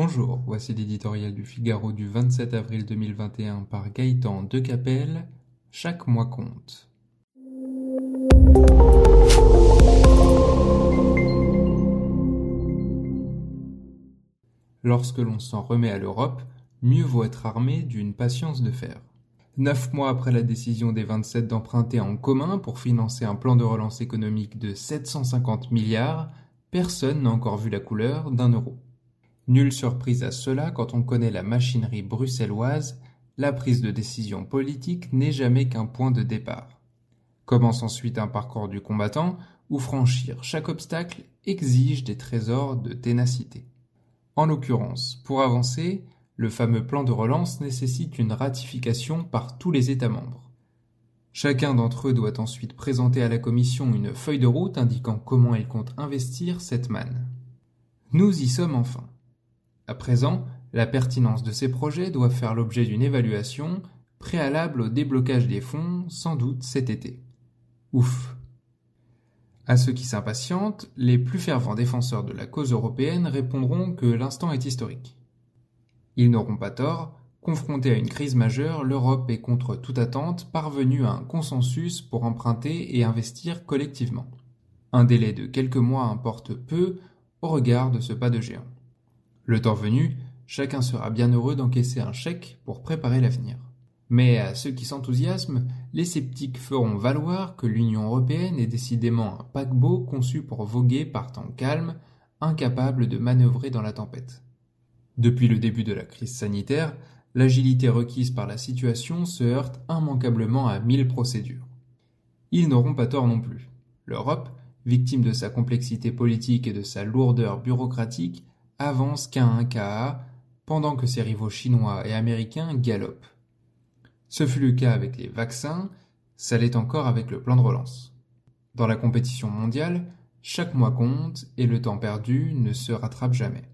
Bonjour, voici l'éditorial du Figaro du 27 avril 2021 par Gaëtan Decapelle. Chaque mois compte. Lorsque l'on s'en remet à l'Europe, mieux vaut être armé d'une patience de fer. Neuf mois après la décision des 27 d'emprunter en commun pour financer un plan de relance économique de 750 milliards, personne n'a encore vu la couleur d'un euro. Nulle surprise à cela quand on connaît la machinerie bruxelloise, la prise de décision politique n'est jamais qu'un point de départ. Commence ensuite un parcours du combattant où franchir chaque obstacle exige des trésors de ténacité. En l'occurrence, pour avancer, le fameux plan de relance nécessite une ratification par tous les États membres. Chacun d'entre eux doit ensuite présenter à la Commission une feuille de route indiquant comment il compte investir cette manne. Nous y sommes enfin. À présent, la pertinence de ces projets doit faire l'objet d'une évaluation préalable au déblocage des fonds, sans doute cet été. Ouf. À ceux qui s'impatientent, les plus fervents défenseurs de la cause européenne répondront que l'instant est historique. Ils n'auront pas tort, confrontée à une crise majeure, l'Europe est contre toute attente parvenue à un consensus pour emprunter et investir collectivement. Un délai de quelques mois importe peu au regard de ce pas de géant. Le temps venu, chacun sera bien heureux d'encaisser un chèque pour préparer l'avenir. Mais à ceux qui s'enthousiasment, les sceptiques feront valoir que l'Union européenne est décidément un paquebot conçu pour voguer par temps calme, incapable de manœuvrer dans la tempête. Depuis le début de la crise sanitaire, l'agilité requise par la situation se heurte immanquablement à mille procédures. Ils n'auront pas tort non plus. L'Europe, victime de sa complexité politique et de sa lourdeur bureaucratique, avance qu'à un KA, pendant que ses rivaux chinois et américains galopent. Ce fut le cas avec les vaccins, ça l'est encore avec le plan de relance. Dans la compétition mondiale, chaque mois compte et le temps perdu ne se rattrape jamais.